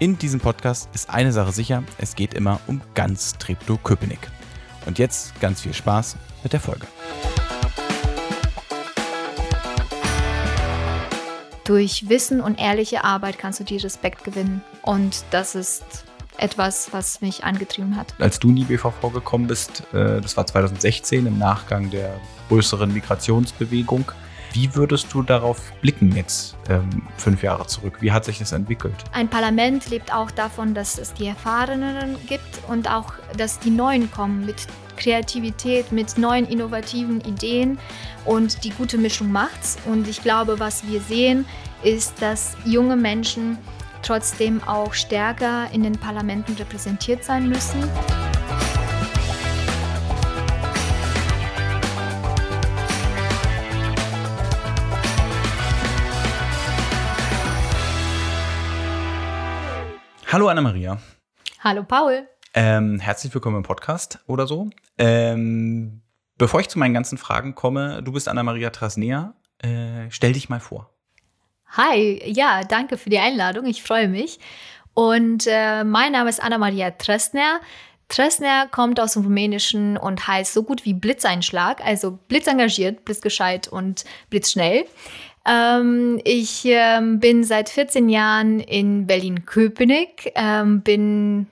In diesem Podcast ist eine Sache sicher, es geht immer um ganz Treptow-Köpenick. Und jetzt ganz viel Spaß mit der Folge. Durch Wissen und ehrliche Arbeit kannst du dir Respekt gewinnen. Und das ist etwas, was mich angetrieben hat. Als du in die BVV gekommen bist, äh, das war 2016 im Nachgang der größeren Migrationsbewegung, wie würdest du darauf blicken jetzt ähm, fünf Jahre zurück? Wie hat sich das entwickelt? Ein Parlament lebt auch davon, dass es die Erfahrenen gibt und auch, dass die Neuen kommen mit Kreativität, mit neuen innovativen Ideen und die gute Mischung macht's. Und ich glaube, was wir sehen, ist, dass junge Menschen trotzdem auch stärker in den Parlamenten repräsentiert sein müssen. Hallo Anna-Maria. Hallo Paul. Ähm, herzlich willkommen im Podcast oder so. Ähm, bevor ich zu meinen ganzen Fragen komme, du bist Anna-Maria Trasnea. Äh, stell dich mal vor. Hi, ja, danke für die Einladung. Ich freue mich. Und äh, mein Name ist Anna-Maria Tresner. Tresner kommt aus dem Rumänischen und heißt so gut wie Blitzeinschlag, also blitzengagiert, blitzgescheit und blitzschnell. Ähm, ich ähm, bin seit 14 Jahren in Berlin-Köpenick, ähm, bin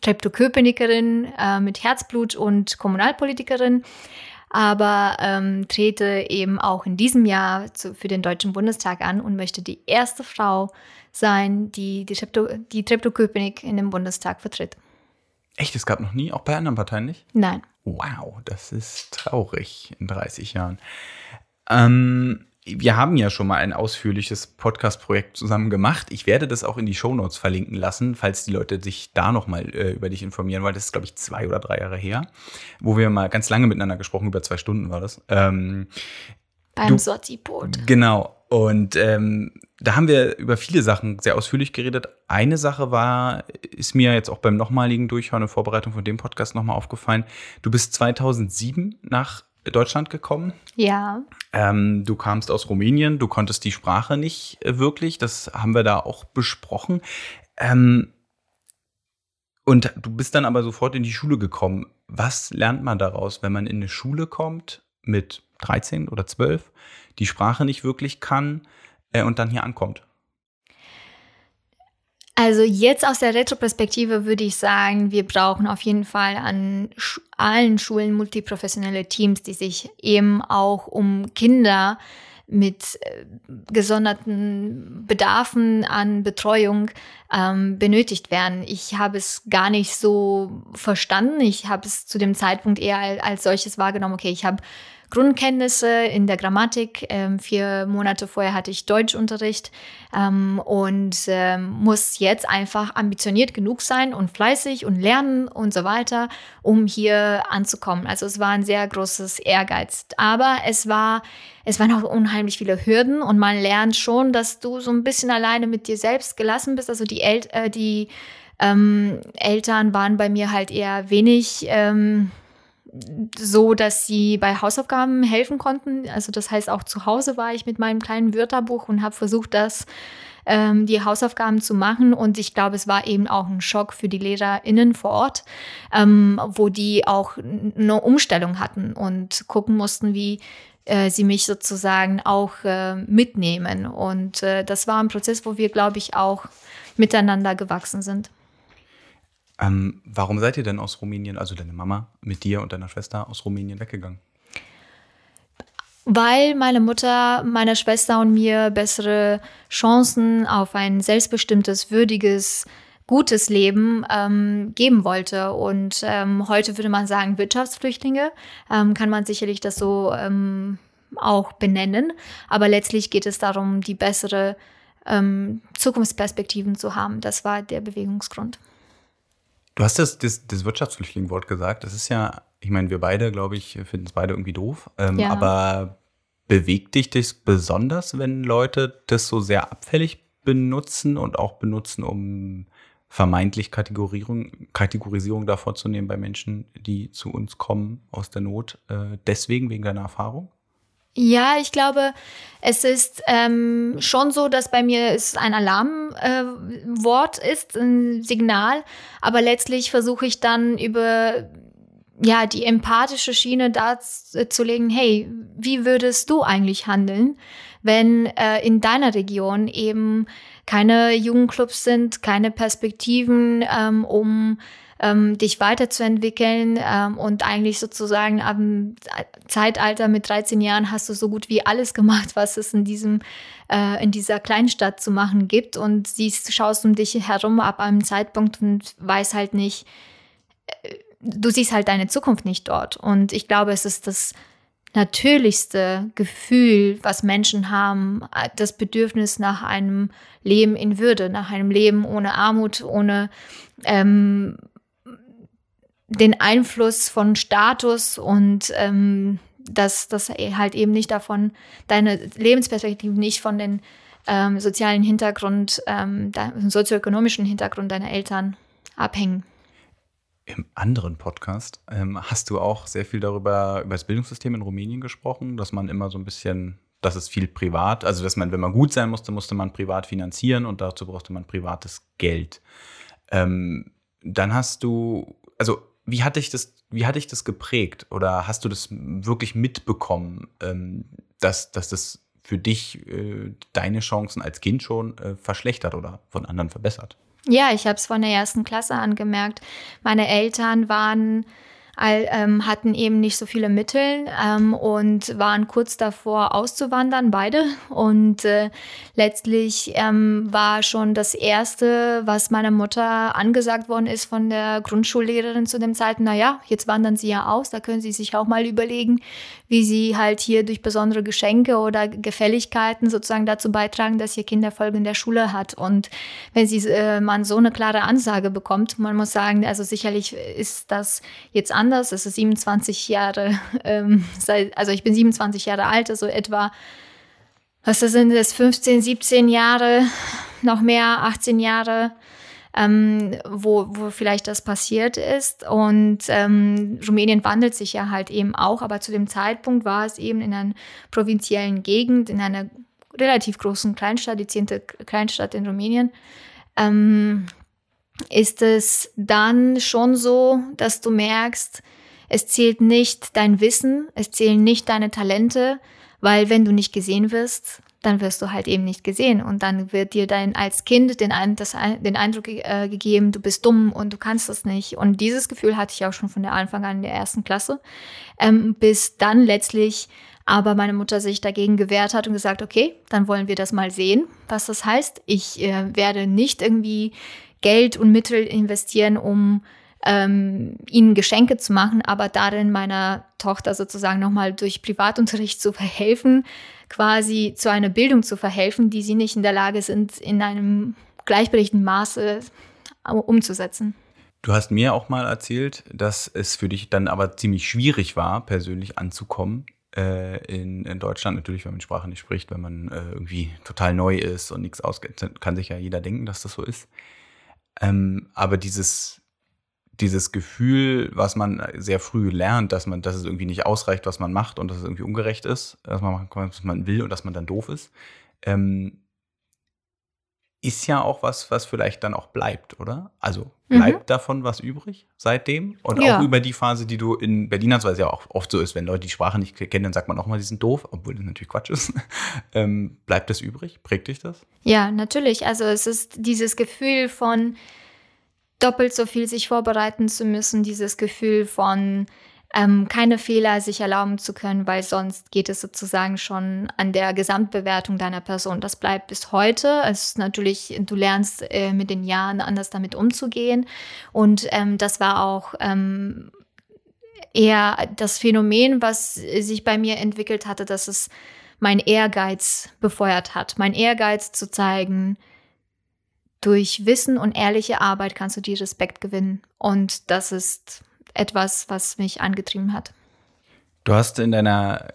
Treptow-Köpenikerin äh, mit Herzblut und Kommunalpolitikerin, aber ähm, trete eben auch in diesem Jahr zu, für den Deutschen Bundestag an und möchte die erste Frau sein, die die, Treptow, die Treptow-Köpenick in dem Bundestag vertritt. Echt? Es gab noch nie, auch bei anderen Parteien nicht? Nein. Wow, das ist traurig in 30 Jahren. Ähm, wir haben ja schon mal ein ausführliches Podcast-Projekt zusammen gemacht. Ich werde das auch in die Shownotes verlinken lassen, falls die Leute sich da noch mal äh, über dich informieren wollen. Das ist, glaube ich, zwei oder drei Jahre her, wo wir mal ganz lange miteinander gesprochen, über zwei Stunden war das. Ähm, Beim Sortipot. Genau. Und ähm, da haben wir über viele Sachen sehr ausführlich geredet. Eine Sache war, ist mir jetzt auch beim nochmaligen Durchhören und Vorbereitung von dem Podcast nochmal aufgefallen. Du bist 2007 nach Deutschland gekommen. Ja. Ähm, du kamst aus Rumänien, du konntest die Sprache nicht äh, wirklich, das haben wir da auch besprochen. Ähm, und du bist dann aber sofort in die Schule gekommen. Was lernt man daraus, wenn man in eine Schule kommt mit 13 oder 12, die Sprache nicht wirklich kann äh, und dann hier ankommt? Also jetzt aus der Retroperspektive würde ich sagen, wir brauchen auf jeden Fall an allen Schulen multiprofessionelle Teams, die sich eben auch um Kinder mit äh, gesonderten Bedarfen an Betreuung ähm, benötigt werden. Ich habe es gar nicht so verstanden. Ich habe es zu dem Zeitpunkt eher als solches wahrgenommen. Okay, ich habe Grundkenntnisse in der Grammatik. Ähm, vier Monate vorher hatte ich Deutschunterricht ähm, und ähm, muss jetzt einfach ambitioniert genug sein und fleißig und lernen und so weiter, um hier anzukommen. Also es war ein sehr großes Ehrgeiz. Aber es war, es waren auch unheimlich viele Hürden und man lernt schon, dass du so ein bisschen alleine mit dir selbst gelassen bist. Also die, El äh, die ähm, Eltern waren bei mir halt eher wenig ähm, so, dass sie bei Hausaufgaben helfen konnten. Also das heißt, auch zu Hause war ich mit meinem kleinen Wörterbuch und habe versucht, das ähm, die Hausaufgaben zu machen. Und ich glaube, es war eben auch ein Schock für die LehrerInnen vor Ort, ähm, wo die auch eine Umstellung hatten und gucken mussten, wie äh, sie mich sozusagen auch äh, mitnehmen. Und äh, das war ein Prozess, wo wir, glaube ich, auch miteinander gewachsen sind. Ähm, warum seid ihr denn aus Rumänien, also deine Mama mit dir und deiner Schwester aus Rumänien weggegangen? Weil meine Mutter meiner Schwester und mir bessere Chancen auf ein selbstbestimmtes, würdiges, gutes Leben ähm, geben wollte. Und ähm, heute würde man sagen Wirtschaftsflüchtlinge, ähm, kann man sicherlich das so ähm, auch benennen. Aber letztlich geht es darum, die bessere ähm, Zukunftsperspektiven zu haben. Das war der Bewegungsgrund. Du hast das, das, das Wirtschaftsflüchtling-Wort gesagt. Das ist ja, ich meine, wir beide, glaube ich, finden es beide irgendwie doof. Ähm, ja. Aber bewegt dich das besonders, wenn Leute das so sehr abfällig benutzen und auch benutzen, um vermeintlich Kategorisierung, Kategorisierung davor zu nehmen bei Menschen, die zu uns kommen aus der Not, äh, deswegen wegen deiner Erfahrung? Ja, ich glaube, es ist ähm, schon so, dass bei mir es ein Alarmwort äh, ist, ein Signal, aber letztlich versuche ich dann über ja, die empathische Schiene darzulegen, hey, wie würdest du eigentlich handeln, wenn äh, in deiner Region eben keine Jugendclubs sind, keine Perspektiven, ähm, um ähm, dich weiterzuentwickeln ähm, und eigentlich sozusagen am Zeitalter mit 13 Jahren hast du so gut wie alles gemacht, was es in diesem äh, in dieser Kleinstadt zu machen gibt und siehst, schaust um dich herum ab einem Zeitpunkt und weiß halt nicht, äh, du siehst halt deine Zukunft nicht dort. Und ich glaube, es ist das natürlichste Gefühl, was Menschen haben, das Bedürfnis nach einem Leben in Würde, nach einem Leben ohne Armut, ohne ähm, den Einfluss von Status und ähm, dass das halt eben nicht davon, deine Lebensperspektive nicht von den ähm, sozialen Hintergrund, ähm, sozioökonomischen Hintergrund deiner Eltern abhängen. Im anderen Podcast ähm, hast du auch sehr viel darüber, über das Bildungssystem in Rumänien gesprochen, dass man immer so ein bisschen, dass es viel privat, also dass man, wenn man gut sein musste, musste man privat finanzieren und dazu brauchte man privates Geld. Ähm, dann hast du, also wie hat dich das, wie hat dich das geprägt? Oder hast du das wirklich mitbekommen, ähm, dass, dass das für dich äh, deine Chancen als Kind schon äh, verschlechtert oder von anderen verbessert? Ja, ich habe es von der ersten Klasse angemerkt. Meine Eltern waren all, ähm, hatten eben nicht so viele Mittel ähm, und waren kurz davor auszuwandern, beide. Und äh, letztlich ähm, war schon das Erste, was meiner Mutter angesagt worden ist von der Grundschullehrerin zu dem Zeitpunkt, naja, jetzt wandern Sie ja aus, da können Sie sich auch mal überlegen, wie Sie halt hier durch besondere Geschenke oder Gefälligkeiten sozusagen dazu beitragen, dass Ihr Kind Erfolg in der Schule hat. Und wenn Sie, äh, man so eine klare Ansage bekommt, man muss sagen, also sicherlich ist das jetzt anders. Es ist 27 Jahre, ähm, seit, also ich bin 27 Jahre alt, also etwa, was sind das, 15, 17 Jahre, noch mehr, 18 Jahre. Ähm, wo, wo vielleicht das passiert ist. Und ähm, Rumänien wandelt sich ja halt eben auch, aber zu dem Zeitpunkt war es eben in einer provinziellen Gegend, in einer relativ großen Kleinstadt, die zehnte Kleinstadt in Rumänien. Ähm, ist es dann schon so, dass du merkst, es zählt nicht dein Wissen, es zählen nicht deine Talente, weil wenn du nicht gesehen wirst, dann wirst du halt eben nicht gesehen und dann wird dir dein als Kind den, das, den Eindruck äh, gegeben, du bist dumm und du kannst das nicht. Und dieses Gefühl hatte ich auch schon von der Anfang an in der ersten Klasse, ähm, bis dann letztlich aber meine Mutter sich dagegen gewehrt hat und gesagt, okay, dann wollen wir das mal sehen, was das heißt. Ich äh, werde nicht irgendwie Geld und Mittel investieren, um ähm, ihnen Geschenke zu machen, aber darin meiner Tochter sozusagen nochmal durch Privatunterricht zu verhelfen, quasi zu einer Bildung zu verhelfen, die sie nicht in der Lage sind, in einem gleichberechtigten Maße umzusetzen. Du hast mir auch mal erzählt, dass es für dich dann aber ziemlich schwierig war, persönlich anzukommen äh, in, in, Deutschland. Natürlich, wenn man Sprache nicht spricht, wenn man äh, irgendwie total neu ist und nichts auskennt, kann sich ja jeder denken, dass das so ist. Ähm, aber dieses, dieses Gefühl, was man sehr früh lernt, dass man, dass es irgendwie nicht ausreicht, was man macht und dass es irgendwie ungerecht ist, dass man machen kann, was man will und dass man dann doof ist, ähm, ist ja auch was, was vielleicht dann auch bleibt, oder? Also bleibt mhm. davon was übrig seitdem? Und ja. auch über die Phase, die du in Berlin hast, weil es ja auch oft so ist, wenn Leute die Sprache nicht kennen, dann sagt man auch mal, die sind doof, obwohl das natürlich Quatsch ist. ähm, bleibt das übrig? Prägt dich das? Ja, natürlich. Also es ist dieses Gefühl von doppelt so viel sich vorbereiten zu müssen, dieses Gefühl von ähm, keine Fehler sich erlauben zu können, weil sonst geht es sozusagen schon an der Gesamtbewertung deiner Person. Das bleibt bis heute. Es ist natürlich, du lernst äh, mit den Jahren anders damit umzugehen. Und ähm, das war auch ähm, eher das Phänomen, was sich bei mir entwickelt hatte, dass es mein Ehrgeiz befeuert hat. Mein Ehrgeiz zu zeigen, durch Wissen und ehrliche Arbeit kannst du dir Respekt gewinnen. Und das ist etwas, was mich angetrieben hat. Du hast in deiner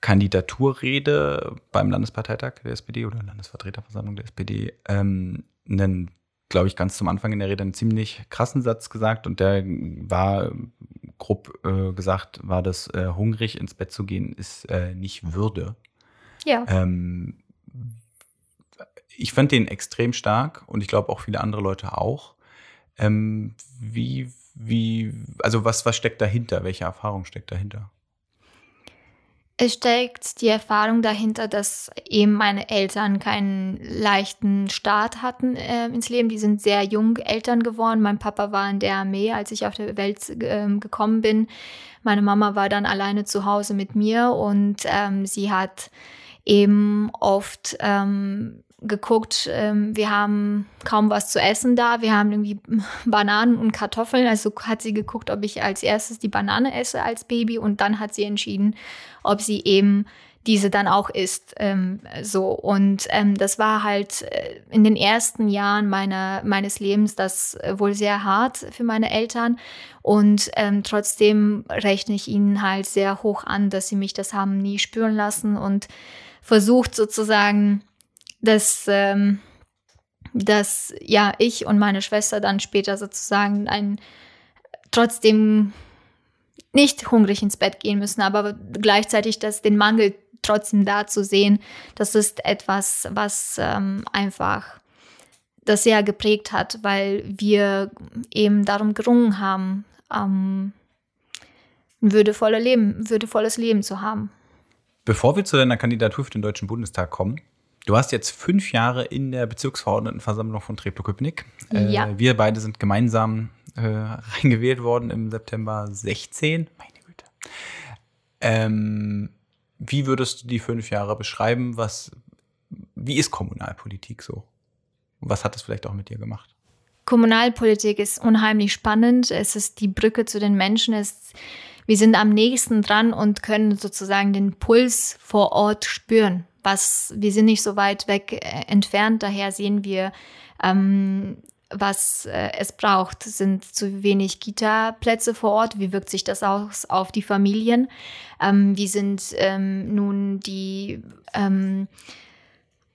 Kandidaturrede beim Landesparteitag der SPD oder Landesvertreterversammlung der SPD ähm, einen, glaube ich, ganz zum Anfang in der Rede einen ziemlich krassen Satz gesagt und der war grob äh, gesagt, war das äh, hungrig ins Bett zu gehen ist äh, nicht Würde. Ja. Ähm, ich fand den extrem stark und ich glaube auch viele andere Leute auch. Ähm, wie, wie, also was, was steckt dahinter? Welche Erfahrung steckt dahinter? Es steckt die Erfahrung dahinter, dass eben meine Eltern keinen leichten Start hatten äh, ins Leben. Die sind sehr jung Eltern geworden. Mein Papa war in der Armee, als ich auf der Welt äh, gekommen bin. Meine Mama war dann alleine zu Hause mit mir und ähm, sie hat eben oft ähm, geguckt, ähm, wir haben kaum was zu essen da, wir haben irgendwie Bananen und Kartoffeln, also hat sie geguckt, ob ich als erstes die Banane esse als Baby. Und dann hat sie entschieden, ob sie eben diese dann auch isst. Ähm, so. Und ähm, das war halt äh, in den ersten Jahren meiner, meines Lebens das äh, wohl sehr hart für meine Eltern. Und ähm, trotzdem rechne ich ihnen halt sehr hoch an, dass sie mich das haben nie spüren lassen und versucht sozusagen dass, ähm, dass ja ich und meine Schwester dann später sozusagen ein trotzdem nicht hungrig ins Bett gehen müssen, aber gleichzeitig das, den Mangel trotzdem da zu sehen, das ist etwas, was ähm, einfach das sehr geprägt hat, weil wir eben darum gerungen haben, ähm, ein würdevolle Leben, würdevolles Leben zu haben. Bevor wir zu deiner Kandidatur für den Deutschen Bundestag kommen, Du hast jetzt fünf Jahre in der Bezirksverordnetenversammlung von Treptow-Köpenick. Äh, ja. wir beide sind gemeinsam äh, reingewählt worden im September 16. Meine Güte. Ähm, wie würdest du die fünf Jahre beschreiben? Was, wie ist Kommunalpolitik so? Was hat das vielleicht auch mit dir gemacht? Kommunalpolitik ist unheimlich spannend. Es ist die Brücke zu den Menschen. Es, wir sind am nächsten dran und können sozusagen den Puls vor Ort spüren was, wir sind nicht so weit weg äh, entfernt, daher sehen wir, ähm, was äh, es braucht. Sind zu wenig Kita-Plätze vor Ort? Wie wirkt sich das aus auf die Familien? Ähm, wie sind ähm, nun die ähm,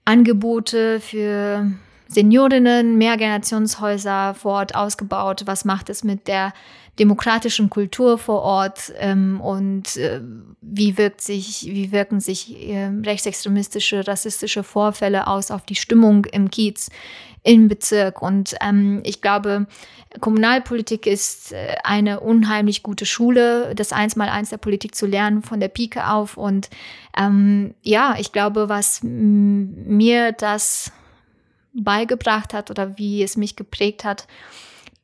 Angebote für Seniorinnen, Mehrgenerationshäuser vor Ort ausgebaut? Was macht es mit der demokratischen Kultur vor Ort ähm, und äh, wie, wirkt sich, wie wirken sich äh, rechtsextremistische, rassistische Vorfälle aus auf die Stimmung im Kiez, im Bezirk. Und ähm, ich glaube, Kommunalpolitik ist äh, eine unheimlich gute Schule, das Eins-mal-Eins der Politik zu lernen von der Pike auf. Und ähm, ja, ich glaube, was mir das beigebracht hat oder wie es mich geprägt hat,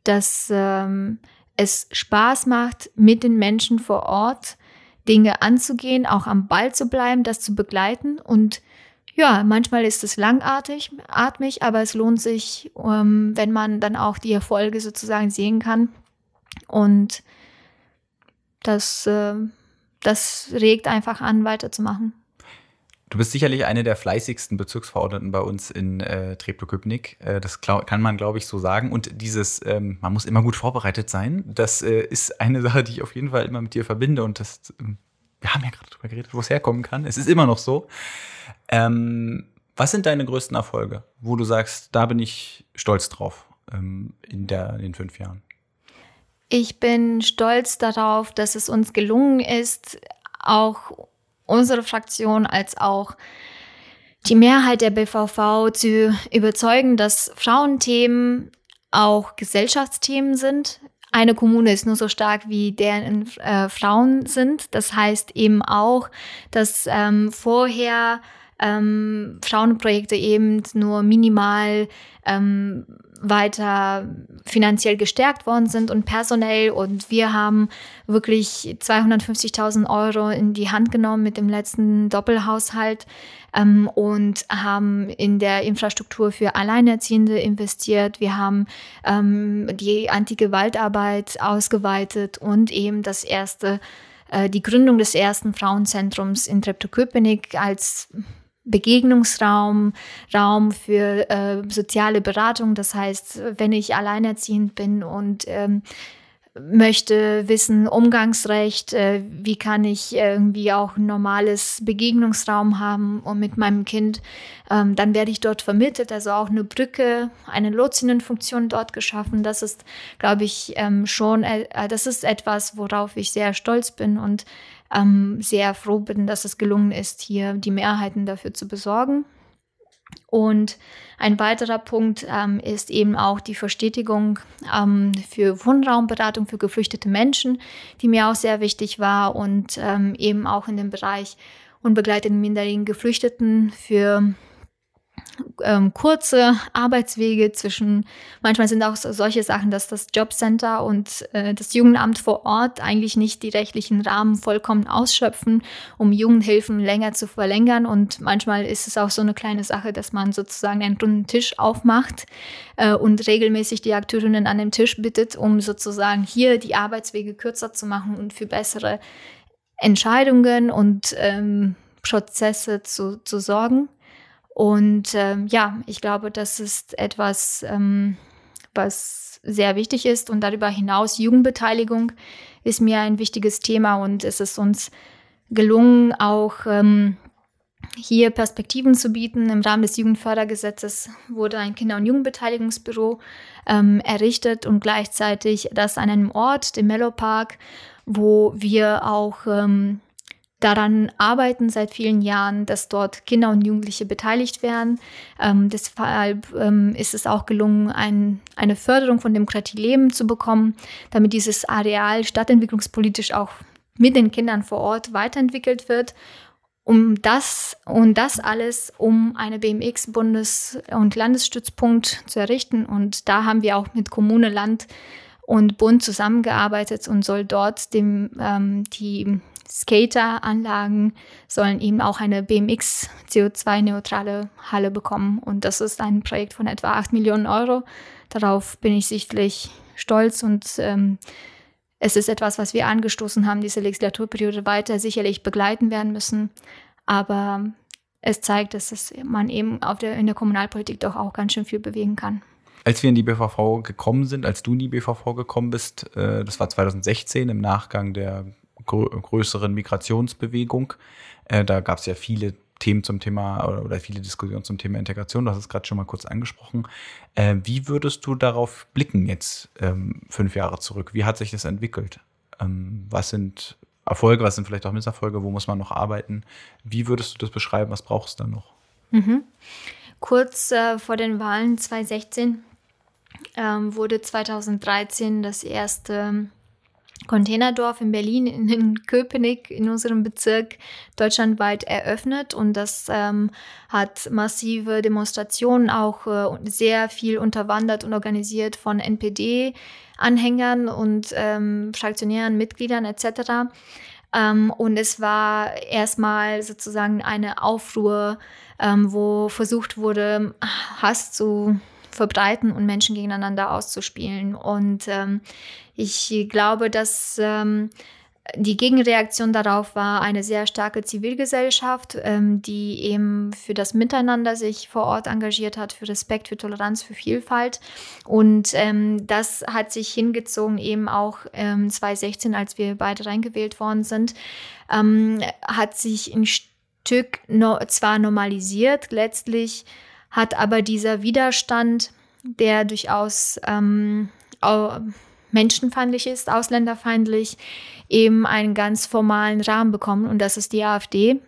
dass ähm, es Spaß macht, mit den Menschen vor Ort Dinge anzugehen, auch am Ball zu bleiben, das zu begleiten. Und ja, manchmal ist es langatmig, atmig, aber es lohnt sich, ähm, wenn man dann auch die Erfolge sozusagen sehen kann. Und das, äh, das regt einfach an, weiterzumachen. Du bist sicherlich eine der fleißigsten Bezirksverordneten bei uns in äh, Treptow-Köpenick. Äh, das kann man, glaube ich, so sagen. Und dieses, ähm, man muss immer gut vorbereitet sein, das äh, ist eine Sache, die ich auf jeden Fall immer mit dir verbinde. Und das, ähm, wir haben ja gerade darüber geredet, wo es herkommen kann. Es ist immer noch so. Ähm, was sind deine größten Erfolge, wo du sagst, da bin ich stolz drauf ähm, in, der, in den fünf Jahren? Ich bin stolz darauf, dass es uns gelungen ist, auch unsere Fraktion als auch die Mehrheit der BVV zu überzeugen, dass Frauenthemen auch Gesellschaftsthemen sind. Eine Kommune ist nur so stark, wie deren äh, Frauen sind. Das heißt eben auch, dass ähm, vorher ähm, Frauenprojekte eben nur minimal ähm, weiter finanziell gestärkt worden sind und personell. Und wir haben wirklich 250.000 Euro in die Hand genommen mit dem letzten Doppelhaushalt ähm, und haben in der Infrastruktur für Alleinerziehende investiert. Wir haben ähm, die Antigewaltarbeit ausgeweitet und eben das erste, äh, die Gründung des ersten Frauenzentrums in Treptow-Köpenick als Begegnungsraum, Raum für äh, soziale Beratung. Das heißt, wenn ich alleinerziehend bin und ähm, möchte wissen, Umgangsrecht, äh, wie kann ich irgendwie auch ein normales Begegnungsraum haben und mit meinem Kind, ähm, dann werde ich dort vermittelt, also auch eine Brücke, eine Lotsinnenfunktion dort geschaffen. Das ist, glaube ich, ähm, schon, äh, das ist etwas, worauf ich sehr stolz bin und ähm, sehr froh bin, dass es gelungen ist, hier die Mehrheiten dafür zu besorgen. Und ein weiterer Punkt ähm, ist eben auch die Verstetigung ähm, für Wohnraumberatung für geflüchtete Menschen, die mir auch sehr wichtig war und ähm, eben auch in dem Bereich unbegleiteten minderjährigen Geflüchteten für ähm, kurze Arbeitswege zwischen, manchmal sind auch so, solche Sachen, dass das Jobcenter und äh, das Jugendamt vor Ort eigentlich nicht die rechtlichen Rahmen vollkommen ausschöpfen, um Jugendhilfen länger zu verlängern. Und manchmal ist es auch so eine kleine Sache, dass man sozusagen einen runden Tisch aufmacht äh, und regelmäßig die Akteurinnen an dem Tisch bittet, um sozusagen hier die Arbeitswege kürzer zu machen und für bessere Entscheidungen und ähm, Prozesse zu, zu sorgen. Und ähm, ja, ich glaube, das ist etwas, ähm, was sehr wichtig ist. Und darüber hinaus Jugendbeteiligung ist mir ein wichtiges Thema und es ist uns gelungen, auch ähm, hier Perspektiven zu bieten. Im Rahmen des Jugendfördergesetzes wurde ein Kinder- und Jugendbeteiligungsbüro ähm, errichtet und gleichzeitig das an einem Ort, dem Mellow Park, wo wir auch ähm, daran arbeiten seit vielen Jahren, dass dort Kinder und Jugendliche beteiligt werden. Ähm, deshalb ähm, ist es auch gelungen, ein, eine Förderung von Demokratieleben zu bekommen, damit dieses Areal stadtentwicklungspolitisch auch mit den Kindern vor Ort weiterentwickelt wird. Um das und das alles, um eine BMX-Bundes- und Landesstützpunkt zu errichten. Und da haben wir auch mit Kommune, Land und Bund zusammengearbeitet und soll dort dem, ähm, die Skateranlagen sollen eben auch eine BMX CO2-neutrale Halle bekommen. Und das ist ein Projekt von etwa 8 Millionen Euro. Darauf bin ich sichtlich stolz und ähm, es ist etwas, was wir angestoßen haben, diese Legislaturperiode weiter sicherlich begleiten werden müssen. Aber es zeigt, dass es, man eben der, in der Kommunalpolitik doch auch ganz schön viel bewegen kann. Als wir in die BVV gekommen sind, als du in die BVV gekommen bist, äh, das war 2016 im Nachgang der größeren Migrationsbewegung. Äh, da gab es ja viele Themen zum Thema oder, oder, viele Diskussionen zum Thema Integration. Du hast es gerade schon mal kurz angesprochen. Äh, wie würdest du darauf blicken jetzt ähm, fünf Jahre zurück? Wie hat sich das entwickelt? Ähm, was sind Erfolge, was sind vielleicht auch Misserfolge? Wo muss man noch arbeiten? Wie würdest du das beschreiben? Was brauchst du da noch? Mhm. Kurz äh, vor den Wahlen 2016 ähm, wurde 2013 das erste Containerdorf in Berlin, in Köpenick, in unserem Bezirk, deutschlandweit eröffnet. Und das ähm, hat massive Demonstrationen, auch äh, sehr viel unterwandert und organisiert von NPD-Anhängern und ähm, fraktionären Mitgliedern etc. Ähm, und es war erstmal sozusagen eine Aufruhr, ähm, wo versucht wurde, Hass zu verbreiten und Menschen gegeneinander auszuspielen. Und ähm, ich glaube, dass ähm, die Gegenreaktion darauf war eine sehr starke Zivilgesellschaft, ähm, die eben für das Miteinander sich vor Ort engagiert hat, für Respekt, für Toleranz, für Vielfalt. Und ähm, das hat sich hingezogen eben auch ähm, 2016, als wir beide reingewählt worden sind, ähm, hat sich ein Stück no zwar normalisiert, letztlich hat aber dieser Widerstand, der durchaus ähm, menschenfeindlich ist, ausländerfeindlich, eben einen ganz formalen Rahmen bekommen. Und das ist die AfD,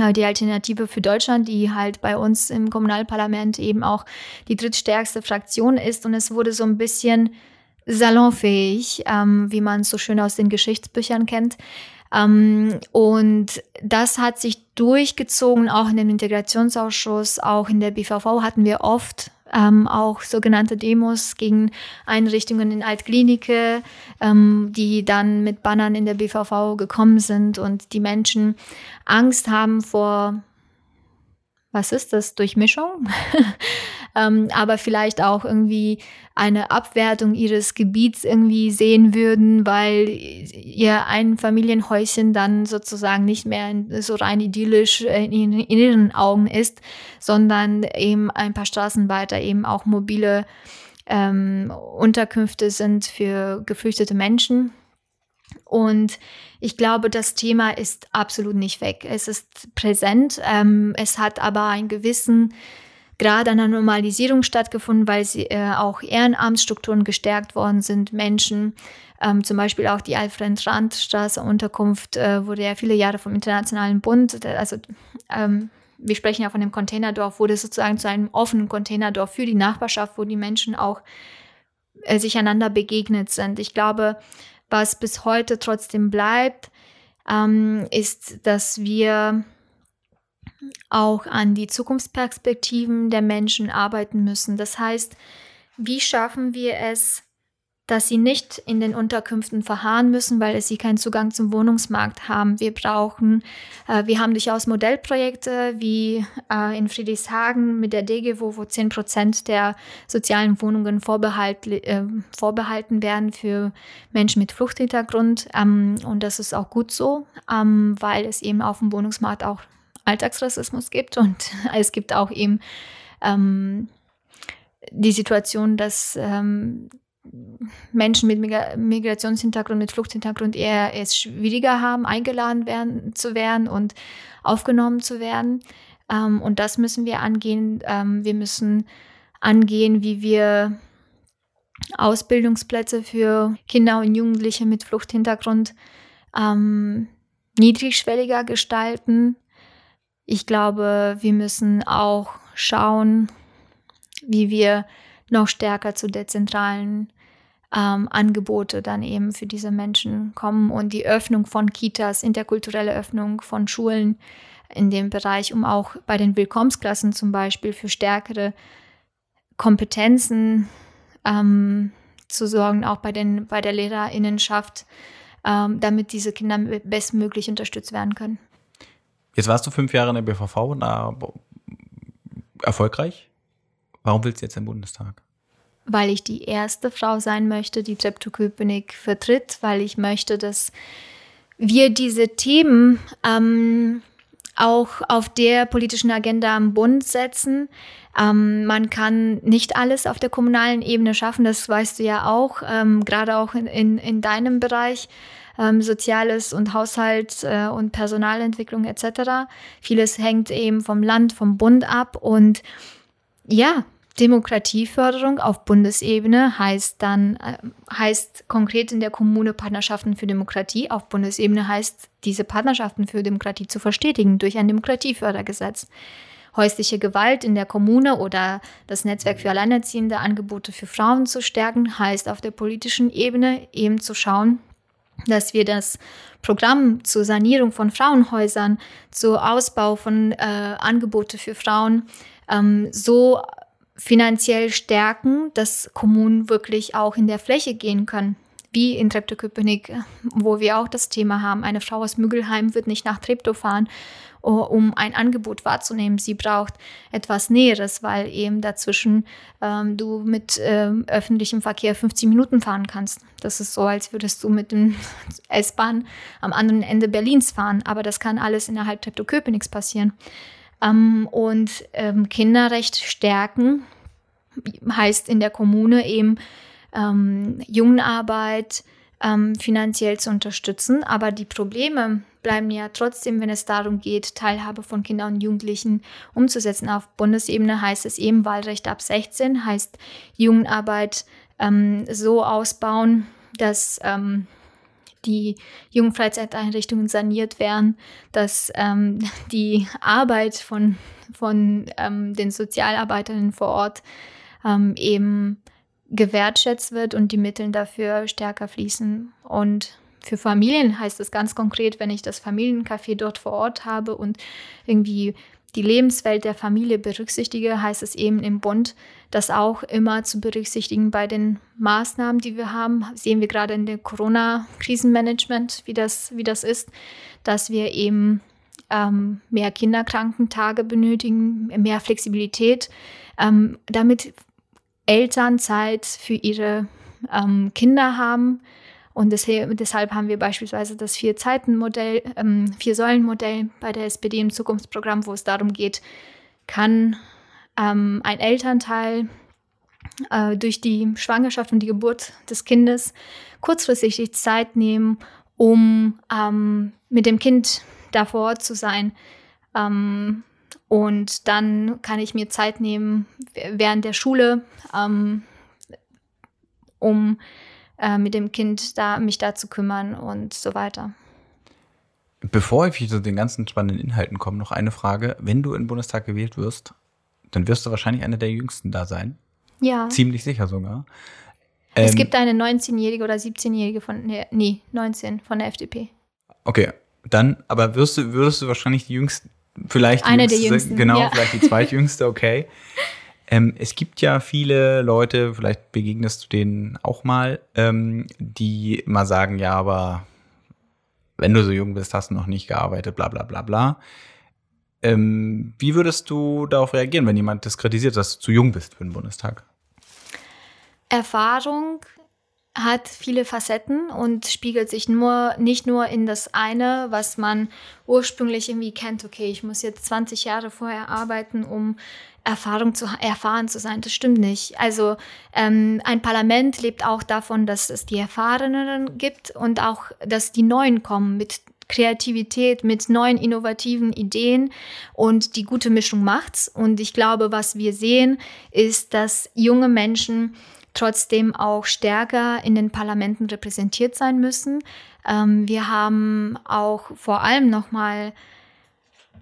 äh, die Alternative für Deutschland, die halt bei uns im Kommunalparlament eben auch die drittstärkste Fraktion ist. Und es wurde so ein bisschen salonfähig, ähm, wie man es so schön aus den Geschichtsbüchern kennt. Ähm, und das hat sich durchgezogen, auch in dem Integrationsausschuss, auch in der BVV hatten wir oft ähm, auch sogenannte Demos gegen Einrichtungen in Altklinike, ähm, die dann mit Bannern in der BVV gekommen sind und die Menschen Angst haben vor was ist das, Durchmischung, ähm, aber vielleicht auch irgendwie eine Abwertung ihres Gebiets irgendwie sehen würden, weil ihr ein Familienhäuschen dann sozusagen nicht mehr so rein idyllisch in, in ihren Augen ist, sondern eben ein paar Straßen weiter eben auch mobile ähm, Unterkünfte sind für geflüchtete Menschen. Und ich glaube, das Thema ist absolut nicht weg. Es ist präsent. Ähm, es hat aber einen gewissen Grad einer Normalisierung stattgefunden, weil sie, äh, auch Ehrenamtsstrukturen gestärkt worden sind. Menschen, ähm, zum Beispiel auch die Alfred-Rand-Straße Unterkunft, äh, wurde ja viele Jahre vom Internationalen Bund, also ähm, wir sprechen ja von dem Containerdorf, wurde sozusagen zu einem offenen Containerdorf für die Nachbarschaft, wo die Menschen auch äh, sich einander begegnet sind. Ich glaube, was bis heute trotzdem bleibt, ähm, ist, dass wir auch an die Zukunftsperspektiven der Menschen arbeiten müssen. Das heißt, wie schaffen wir es, dass sie nicht in den Unterkünften verharren müssen, weil sie keinen Zugang zum Wohnungsmarkt haben. Wir brauchen, äh, wir haben durchaus Modellprojekte wie äh, in Friedrichshagen mit der DGWO, wo 10 Prozent der sozialen Wohnungen vorbehalt, äh, vorbehalten werden für Menschen mit Fluchthintergrund. Ähm, und das ist auch gut so, ähm, weil es eben auf dem Wohnungsmarkt auch Alltagsrassismus gibt und es gibt auch eben ähm, die Situation, dass ähm, Menschen mit Migrationshintergrund, mit Fluchthintergrund eher es schwieriger haben, eingeladen werden, zu werden und aufgenommen zu werden. Ähm, und das müssen wir angehen. Ähm, wir müssen angehen, wie wir Ausbildungsplätze für Kinder und Jugendliche mit Fluchthintergrund ähm, niedrigschwelliger gestalten. Ich glaube, wir müssen auch schauen, wie wir noch stärker zu dezentralen ähm, Angebote dann eben für diese Menschen kommen und die Öffnung von Kitas, interkulturelle Öffnung von Schulen in dem Bereich, um auch bei den Willkommensklassen zum Beispiel für stärkere Kompetenzen ähm, zu sorgen, auch bei, den, bei der Lehrerinnenschaft, ähm, damit diese Kinder bestmöglich unterstützt werden können. Jetzt warst du fünf Jahre in der BVV, na, erfolgreich? Warum willst du jetzt im Bundestag? Weil ich die erste Frau sein möchte, die Treptow-Köpenick vertritt, weil ich möchte, dass wir diese Themen ähm, auch auf der politischen Agenda am Bund setzen. Ähm, man kann nicht alles auf der kommunalen Ebene schaffen, das weißt du ja auch, ähm, gerade auch in, in, in, deinem Bereich. Ähm, Soziales und Haushalt äh, und Personalentwicklung etc. Vieles hängt eben vom Land, vom Bund ab und ja, Demokratieförderung auf Bundesebene heißt dann, äh, heißt konkret in der Kommune Partnerschaften für Demokratie. Auf Bundesebene heißt, diese Partnerschaften für Demokratie zu verstetigen durch ein Demokratiefördergesetz. Häusliche Gewalt in der Kommune oder das Netzwerk für Alleinerziehende Angebote für Frauen zu stärken, heißt auf der politischen Ebene eben zu schauen, dass wir das Programm zur Sanierung von Frauenhäusern, zu Ausbau von äh, Angebote für Frauen ähm, so finanziell stärken, dass Kommunen wirklich auch in der Fläche gehen können. Wie in Treptow-Köpenick, wo wir auch das Thema haben. Eine Frau aus Müggelheim wird nicht nach Treptow fahren, um ein Angebot wahrzunehmen. Sie braucht etwas Näheres, weil eben dazwischen ähm, du mit ähm, öffentlichem Verkehr 15 Minuten fahren kannst. Das ist so, als würdest du mit dem S-Bahn am anderen Ende Berlins fahren. Aber das kann alles innerhalb Treptow-Köpenick's passieren. Ähm, und ähm, Kinderrecht stärken heißt in der Kommune eben ähm, Jugendarbeit ähm, finanziell zu unterstützen. Aber die Probleme bleiben ja trotzdem, wenn es darum geht, Teilhabe von Kindern und Jugendlichen umzusetzen. Auf Bundesebene heißt es eben Wahlrecht ab 16, heißt Jugendarbeit ähm, so ausbauen, dass ähm, die Jugendfreizeiteinrichtungen saniert werden, dass ähm, die Arbeit von, von ähm, den Sozialarbeiterinnen vor Ort ähm, eben gewertschätzt wird und die Mittel dafür stärker fließen. Und für Familien heißt es ganz konkret, wenn ich das Familiencafé dort vor Ort habe und irgendwie die Lebenswelt der Familie berücksichtige, heißt es eben im Bund, das auch immer zu berücksichtigen bei den Maßnahmen, die wir haben. Sehen wir gerade in dem Corona-Krisenmanagement, wie das, wie das ist, dass wir eben ähm, mehr Kinderkrankentage benötigen, mehr Flexibilität, ähm, damit Eltern Zeit für ihre ähm, Kinder haben. Und deshalb, haben wir beispielsweise das Vier-Zeiten-Modell, ähm, Vier-Säulen-Modell bei der SPD im Zukunftsprogramm, wo es darum geht, kann ähm, ein Elternteil äh, durch die Schwangerschaft und die Geburt des Kindes kurzfristig die Zeit nehmen, um ähm, mit dem Kind davor zu sein. Ähm, und dann kann ich mir Zeit nehmen während der Schule, ähm, um äh, mit dem Kind da, mich da zu kümmern und so weiter. Bevor ich zu den ganzen spannenden Inhalten komme, noch eine Frage. Wenn du in den Bundestag gewählt wirst, dann wirst du wahrscheinlich einer der Jüngsten da sein. Ja. Ziemlich sicher sogar. Es ähm, gibt eine 19-Jährige oder 17-Jährige von der, nee, 19 von der FDP. Okay, dann, aber wirst du, würdest du wahrscheinlich die Jüngsten, vielleicht die Eine Jüngste, der Jüngsten, genau, ja. vielleicht die zweitjüngste, okay. ähm, es gibt ja viele Leute, vielleicht begegnest du denen auch mal, ähm, die mal sagen, ja, aber wenn du so jung bist, hast du noch nicht gearbeitet, bla bla bla bla. Ähm, wie würdest du darauf reagieren, wenn jemand das kritisiert, dass du zu jung bist für den Bundestag? Erfahrung hat viele Facetten und spiegelt sich nur nicht nur in das eine, was man ursprünglich irgendwie kennt. Okay, ich muss jetzt 20 Jahre vorher arbeiten, um Erfahrung zu erfahren zu sein. Das stimmt nicht. Also ähm, ein Parlament lebt auch davon, dass es die Erfahrenen gibt und auch, dass die Neuen kommen mit Kreativität, mit neuen innovativen Ideen und die gute Mischung macht's. Und ich glaube, was wir sehen, ist, dass junge Menschen trotzdem auch stärker in den Parlamenten repräsentiert sein müssen. Ähm, wir haben auch vor allem nochmal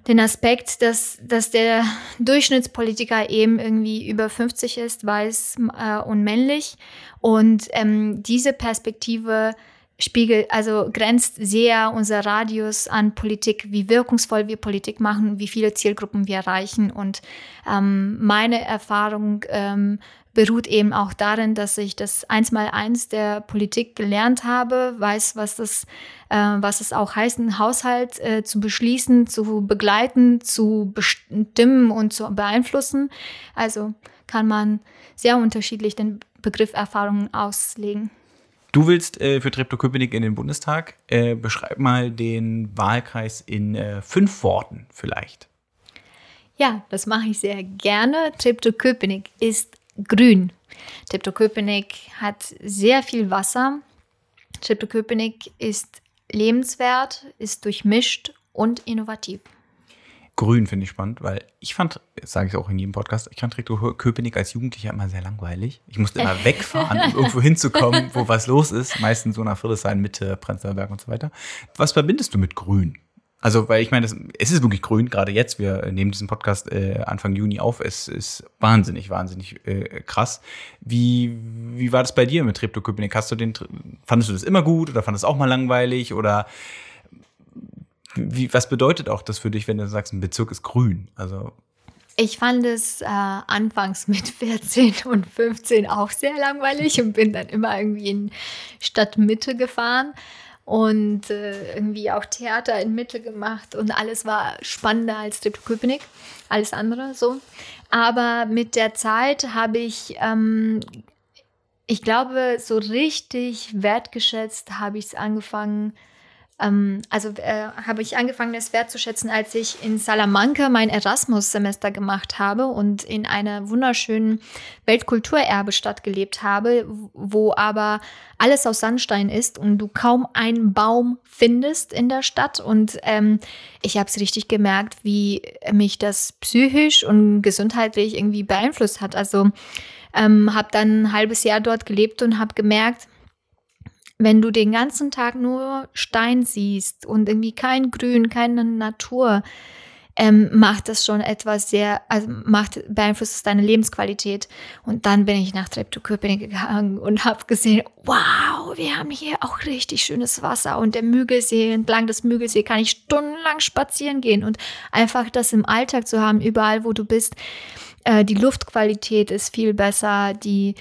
den Aspekt, dass, dass der Durchschnittspolitiker eben irgendwie über 50 ist, weiß äh, und männlich. Und ähm, diese Perspektive spiegelt, also grenzt sehr unser Radius an Politik, wie wirkungsvoll wir Politik machen, wie viele Zielgruppen wir erreichen. Und ähm, meine Erfahrung ähm, beruht eben auch darin, dass ich das eins mal eins der Politik gelernt habe, weiß, was das, äh, was es auch heißt, einen Haushalt äh, zu beschließen, zu begleiten, zu bestimmen und zu beeinflussen. Also kann man sehr unterschiedlich den Begriff Erfahrungen auslegen. Du willst äh, für Treptow-Köpenick in den Bundestag. Äh, beschreib mal den Wahlkreis in äh, fünf Worten vielleicht. Ja, das mache ich sehr gerne. Treptow-Köpenick ist grün. Treptow-Köpenick hat sehr viel Wasser. Treptow-Köpenick ist lebenswert, ist durchmischt und innovativ. Grün finde ich spannend, weil ich fand, das sage ich auch in jedem Podcast, ich fand Treptow-Köpenick als Jugendlicher immer sehr langweilig. Ich musste immer wegfahren, um irgendwo hinzukommen, wo was los ist. Meistens so nach Friedrichshain, Mitte, Prenzlauer Berg und so weiter. Was verbindest du mit Grün? Also, weil ich meine, es ist wirklich grün, gerade jetzt. Wir nehmen diesen Podcast äh, Anfang Juni auf. Es ist wahnsinnig, wahnsinnig äh, krass. Wie, wie war das bei dir mit Treptow-Köpenick? Hast du den, fandest du das immer gut oder fandest du auch mal langweilig? Oder wie, was bedeutet auch das für dich, wenn du sagst, ein Bezirk ist grün? Also. Ich fand es äh, anfangs mit 14 und 15 auch sehr langweilig und bin dann immer irgendwie in Stadtmitte gefahren und äh, irgendwie auch Theater in Mitte gemacht und alles war spannender als Treptow-Köpenick, alles andere so. Aber mit der Zeit habe ich, ähm, ich glaube, so richtig wertgeschätzt habe ich es angefangen, ähm, also äh, habe ich angefangen, es wertzuschätzen, als ich in Salamanca mein Erasmus-Semester gemacht habe und in einer wunderschönen Weltkulturerbestadt gelebt habe, wo aber alles aus Sandstein ist und du kaum einen Baum findest in der Stadt. Und ähm, ich habe es richtig gemerkt, wie mich das psychisch und gesundheitlich irgendwie beeinflusst hat. Also ähm, habe dann ein halbes Jahr dort gelebt und habe gemerkt, wenn du den ganzen Tag nur Stein siehst und irgendwie kein Grün, keine Natur, ähm, macht das schon etwas sehr, also macht, beeinflusst es deine Lebensqualität. Und dann bin ich nach Treptow-Köpenick gegangen und habe gesehen, wow, wir haben hier auch richtig schönes Wasser und der Mügelsee, entlang des Mügelsee kann ich stundenlang spazieren gehen und einfach das im Alltag zu haben, überall wo du bist. Äh, die Luftqualität ist viel besser, die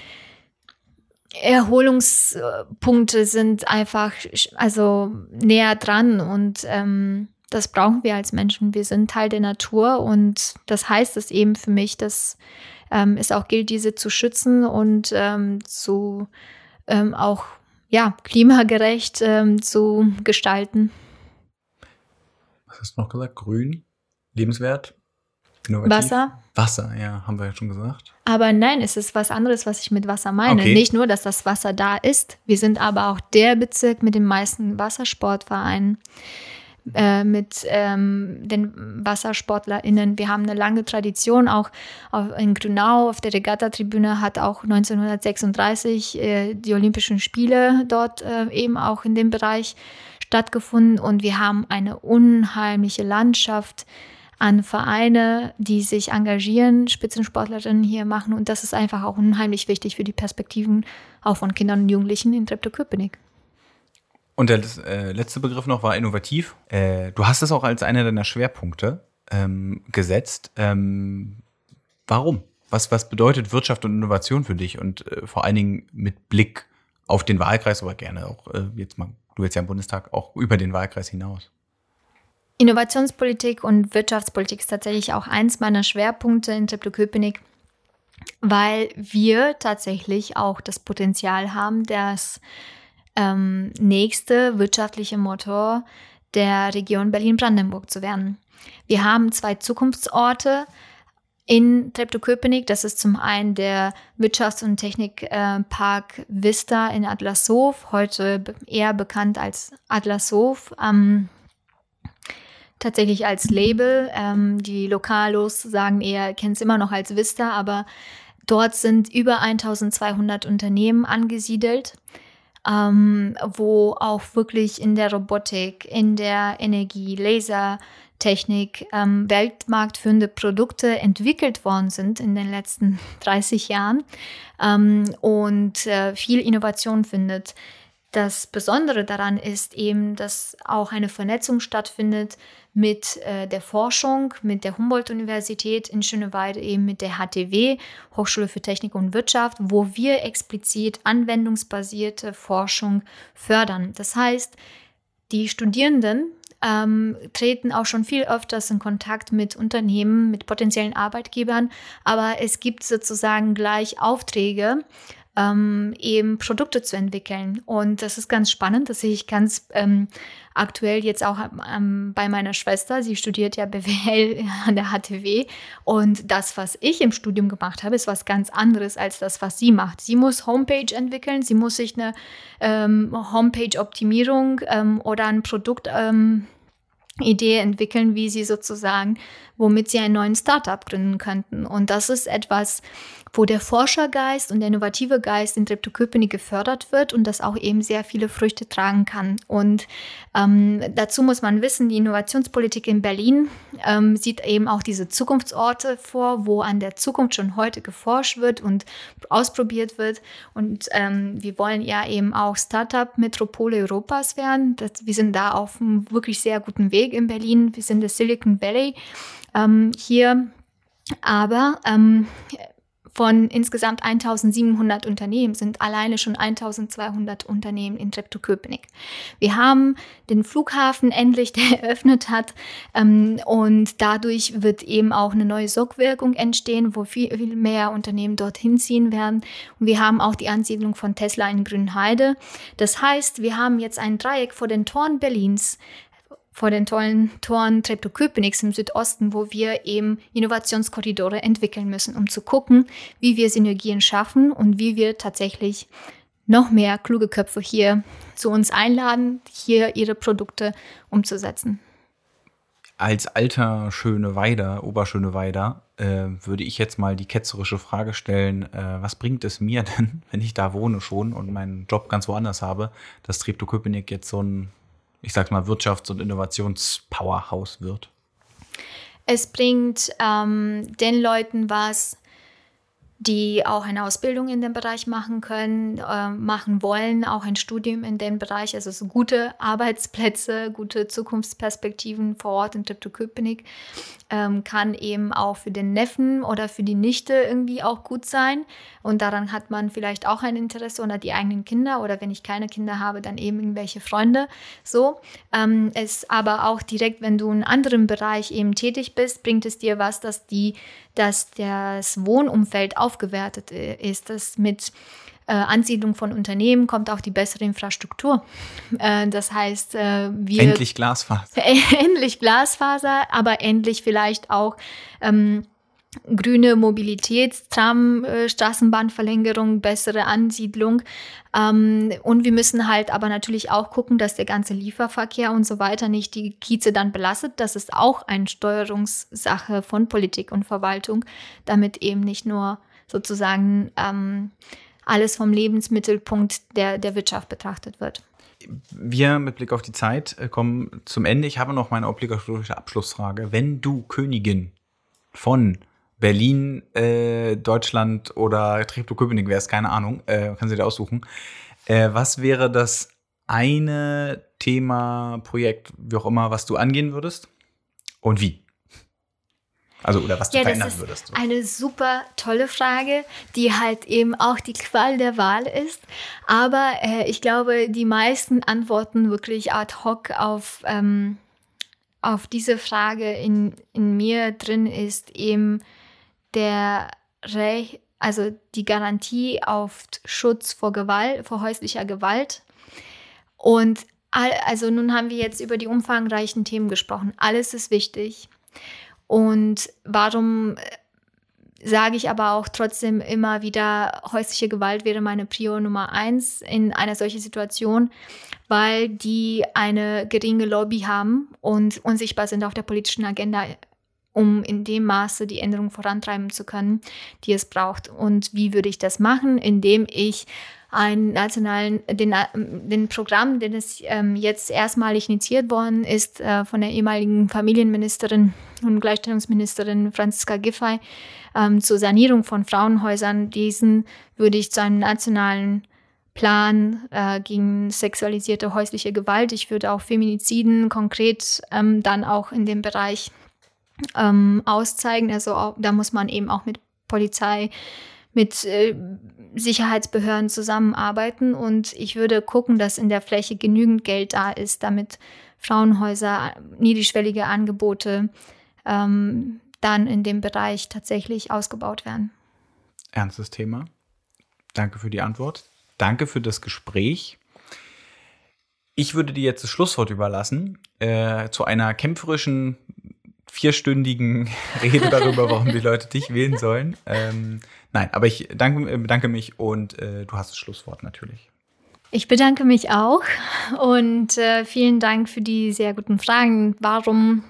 Erholungspunkte sind einfach also näher dran und ähm, das brauchen wir als Menschen. Wir sind Teil der Natur und das heißt es eben für mich, dass ähm, es auch gilt, diese zu schützen und ähm, zu ähm, auch ja, klimagerecht ähm, zu gestalten. Was hast du noch gesagt? Grün, lebenswert, innovativ? Wasser. Wasser, ja, haben wir ja schon gesagt. Aber nein, es ist was anderes, was ich mit Wasser meine. Okay. Nicht nur, dass das Wasser da ist, wir sind aber auch der Bezirk mit den meisten Wassersportvereinen. Äh, mit ähm, den WassersportlerInnen. Wir haben eine lange Tradition, auch auf, in Grünau auf der Regatta-Tribüne hat auch 1936 äh, die Olympischen Spiele dort äh, eben auch in dem Bereich stattgefunden und wir haben eine unheimliche Landschaft an Vereine, die sich engagieren, Spitzensportlerinnen hier machen und das ist einfach auch unheimlich wichtig für die Perspektiven auch von Kindern und Jugendlichen in Treptow-Köpenick. Und der äh, letzte Begriff noch war innovativ. Äh, du hast es auch als einer deiner Schwerpunkte ähm, gesetzt. Ähm, warum? Was, was bedeutet Wirtschaft und Innovation für dich? Und äh, vor allen Dingen mit Blick auf den Wahlkreis, aber gerne auch äh, jetzt mal, du jetzt ja im Bundestag, auch über den Wahlkreis hinaus. Innovationspolitik und Wirtschaftspolitik ist tatsächlich auch eins meiner Schwerpunkte in Treptow-Köpenick, weil wir tatsächlich auch das Potenzial haben, dass ähm, nächste wirtschaftliche Motor der Region Berlin-Brandenburg zu werden. Wir haben zwei Zukunftsorte in Treptow-Köpenick. Das ist zum einen der Wirtschafts- und Technikpark äh, Vista in Adlershof, heute eher bekannt als Adlershof. Ähm, tatsächlich als Label. Ähm, die Lokalos sagen eher, kennen es immer noch als Vista, aber dort sind über 1200 Unternehmen angesiedelt ähm, wo auch wirklich in der Robotik, in der Energie, Lasertechnik ähm, weltmarktführende Produkte entwickelt worden sind in den letzten 30 Jahren ähm, und äh, viel Innovation findet. Das Besondere daran ist eben, dass auch eine Vernetzung stattfindet mit äh, der Forschung, mit der Humboldt-Universität in Schöneweide, eben mit der HTW, Hochschule für Technik und Wirtschaft, wo wir explizit anwendungsbasierte Forschung fördern. Das heißt, die Studierenden ähm, treten auch schon viel öfters in Kontakt mit Unternehmen, mit potenziellen Arbeitgebern, aber es gibt sozusagen gleich Aufträge, ähm, eben Produkte zu entwickeln. Und das ist ganz spannend. Das sehe ich ganz ähm, aktuell jetzt auch ähm, bei meiner Schwester. Sie studiert ja BWL an der HTW. Und das, was ich im Studium gemacht habe, ist was ganz anderes als das, was sie macht. Sie muss Homepage entwickeln. Sie muss sich eine ähm, Homepage-Optimierung ähm, oder ein Produkt ähm, Idee entwickeln, wie sie sozusagen, womit sie einen neuen Startup gründen könnten. Und das ist etwas, wo der Forschergeist und der innovative Geist in Treptow-Köpenick gefördert wird und das auch eben sehr viele Früchte tragen kann. Und ähm, dazu muss man wissen, die Innovationspolitik in Berlin ähm, sieht eben auch diese Zukunftsorte vor, wo an der Zukunft schon heute geforscht wird und ausprobiert wird. Und ähm, wir wollen ja eben auch Startup-Metropole Europas werden. Das, wir sind da auf einem wirklich sehr guten Weg in Berlin. Wir sind das Silicon Valley ähm, hier. Aber ähm, von insgesamt 1700 Unternehmen sind alleine schon 1200 Unternehmen in Treptow-Köpenick. Wir haben den Flughafen endlich, der eröffnet hat ähm, und dadurch wird eben auch eine neue Sogwirkung entstehen, wo viel, viel mehr Unternehmen dorthin ziehen werden. Und wir haben auch die Ansiedlung von Tesla in Grünheide. Das heißt, wir haben jetzt ein Dreieck vor den Toren Berlins, vor den tollen Toren Treptow-Köpenick im Südosten, wo wir eben Innovationskorridore entwickeln müssen, um zu gucken, wie wir Synergien schaffen und wie wir tatsächlich noch mehr kluge Köpfe hier zu uns einladen, hier ihre Produkte umzusetzen. Als alter Schöne Weider, Oberschöne Weider, äh, würde ich jetzt mal die ketzerische Frage stellen, äh, was bringt es mir denn, wenn ich da wohne schon und meinen Job ganz woanders habe, dass Treptow-Köpenick jetzt so ein ich sag mal, Wirtschafts- und Innovationspowerhouse wird? Es bringt ähm, den Leuten was, die auch eine Ausbildung in dem Bereich machen können, äh, machen wollen, auch ein Studium in dem Bereich, also so gute Arbeitsplätze, gute Zukunftsperspektiven vor Ort in Treptow-Köpenick, ähm, kann eben auch für den Neffen oder für die Nichte irgendwie auch gut sein. Und daran hat man vielleicht auch ein Interesse oder die eigenen Kinder oder wenn ich keine Kinder habe, dann eben irgendwelche Freunde. So. Ähm, es aber auch direkt, wenn du in einem anderen Bereich eben tätig bist, bringt es dir was, dass die, dass das Wohnumfeld aufgewertet ist, dass mit äh, Ansiedlung von Unternehmen kommt auch die bessere Infrastruktur. Äh, das heißt, äh, wir. Endlich Glasfaser. endlich Glasfaser, aber endlich vielleicht auch. Ähm, grüne Mobilität, Tram, äh, Straßenbahnverlängerung, bessere Ansiedlung. Ähm, und wir müssen halt aber natürlich auch gucken, dass der ganze Lieferverkehr und so weiter nicht die Kieze dann belastet. Das ist auch eine Steuerungssache von Politik und Verwaltung, damit eben nicht nur sozusagen ähm, alles vom Lebensmittelpunkt der, der Wirtschaft betrachtet wird. Wir mit Blick auf die Zeit äh, kommen zum Ende. Ich habe noch meine obligatorische Abschlussfrage. Wenn du Königin von Berlin, äh, Deutschland oder Treptow-Köpenick wärst, keine Ahnung, äh, kannst du dir aussuchen. Äh, was wäre das eine Thema, Projekt, wie auch immer, was du angehen würdest? Und wie? Also, oder was du ja, verändern das ist würdest. So. Eine super tolle Frage, die halt eben auch die Qual der Wahl ist. Aber äh, ich glaube, die meisten antworten wirklich ad hoc auf, ähm, auf diese Frage in, in mir drin ist eben der Recht, also die Garantie auf Schutz vor Gewalt, vor häuslicher Gewalt. Und all, also nun haben wir jetzt über die umfangreichen Themen gesprochen. Alles ist wichtig. Und warum äh, sage ich aber auch trotzdem immer wieder, häusliche Gewalt wäre meine Prior Nummer eins in einer solchen Situation, weil die eine geringe Lobby haben und unsichtbar sind auf der politischen Agenda, um in dem Maße die Änderung vorantreiben zu können, die es braucht. Und wie würde ich das machen? Indem ich einen nationalen, den, den Programm, den es ähm, jetzt erstmalig initiiert worden ist äh, von der ehemaligen Familienministerin und Gleichstellungsministerin Franziska Giffey ähm, zur Sanierung von Frauenhäusern. Diesen würde ich zu einem nationalen Plan äh, gegen sexualisierte häusliche Gewalt. Ich würde auch Feminiziden konkret ähm, dann auch in dem Bereich ähm, auszeigen. Also auch, da muss man eben auch mit Polizei, mit äh, Sicherheitsbehörden zusammenarbeiten und ich würde gucken, dass in der Fläche genügend Geld da ist, damit Frauenhäuser, niedrigschwellige Angebote ähm, dann in dem Bereich tatsächlich ausgebaut werden. Ernstes Thema. Danke für die Antwort. Danke für das Gespräch. Ich würde dir jetzt das Schlusswort überlassen äh, zu einer kämpferischen vierstündigen Rede darüber, warum die Leute dich wählen sollen. Ähm, nein, aber ich danke, äh, bedanke mich und äh, du hast das Schlusswort natürlich. Ich bedanke mich auch und äh, vielen Dank für die sehr guten Fragen. Warum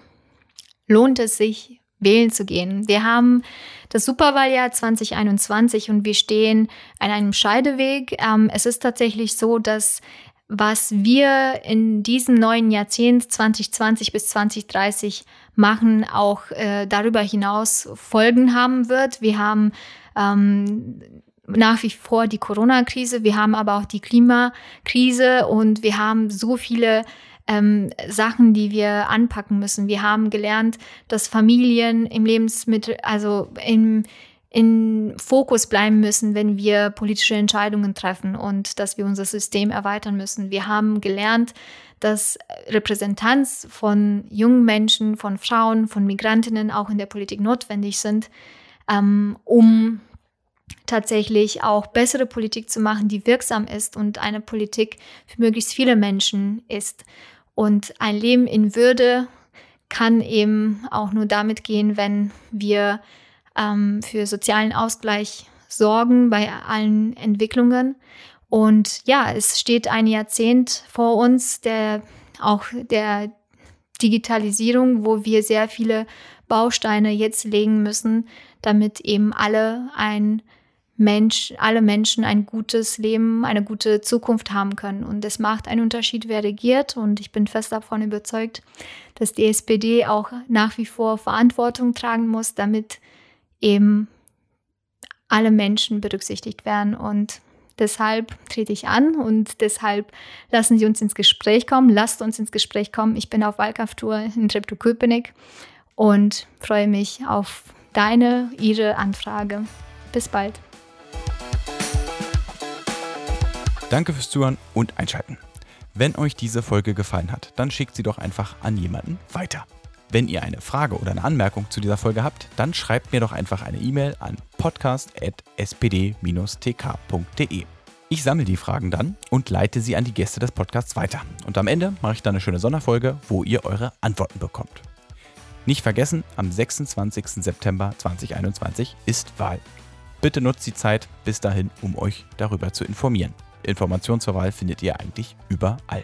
lohnt es sich, wählen zu gehen? Wir haben das Superwahljahr 2021 und wir stehen an einem Scheideweg. Ähm, es ist tatsächlich so, dass was wir in diesem neuen Jahrzehnt 2020 bis 2030 machen, auch äh, darüber hinaus Folgen haben wird. Wir haben ähm, nach wie vor die Corona-Krise, wir haben aber auch die Klimakrise und wir haben so viele ähm, Sachen, die wir anpacken müssen. Wir haben gelernt, dass Familien im Lebensmittel, also im in Fokus bleiben müssen, wenn wir politische Entscheidungen treffen und dass wir unser System erweitern müssen. Wir haben gelernt, dass Repräsentanz von jungen Menschen, von Frauen, von Migrantinnen auch in der Politik notwendig sind, ähm, um tatsächlich auch bessere Politik zu machen, die wirksam ist und eine Politik für möglichst viele Menschen ist. Und ein Leben in Würde kann eben auch nur damit gehen, wenn wir ähm, für sozialen Ausgleich sorgen bei allen Entwicklungen. Und ja, es steht ein Jahrzehnt vor uns, der auch der Digitalisierung, wo wir sehr viele Bausteine jetzt legen müssen, damit eben alle ein Mensch, alle Menschen ein gutes Leben, eine gute Zukunft haben können. Und es macht einen Unterschied, wer regiert. Und ich bin fest davon überzeugt, dass die SPD auch nach wie vor Verantwortung tragen muss, damit eben alle Menschen berücksichtigt werden. Und deshalb trete ich an und deshalb lassen Sie uns ins Gespräch kommen. Lasst uns ins Gespräch kommen. Ich bin auf Wahlkampftour in Treptow-Köpenick und freue mich auf deine, Ihre Anfrage. Bis bald. Danke fürs Zuhören und Einschalten. Wenn euch diese Folge gefallen hat, dann schickt sie doch einfach an jemanden weiter. Wenn ihr eine Frage oder eine Anmerkung zu dieser Folge habt, dann schreibt mir doch einfach eine E-Mail an podcast.spd-tk.de. Ich sammle die Fragen dann und leite sie an die Gäste des Podcasts weiter. Und am Ende mache ich dann eine schöne Sonderfolge, wo ihr eure Antworten bekommt. Nicht vergessen, am 26. September 2021 ist Wahl. Bitte nutzt die Zeit bis dahin, um euch darüber zu informieren. Informationen zur Wahl findet ihr eigentlich überall.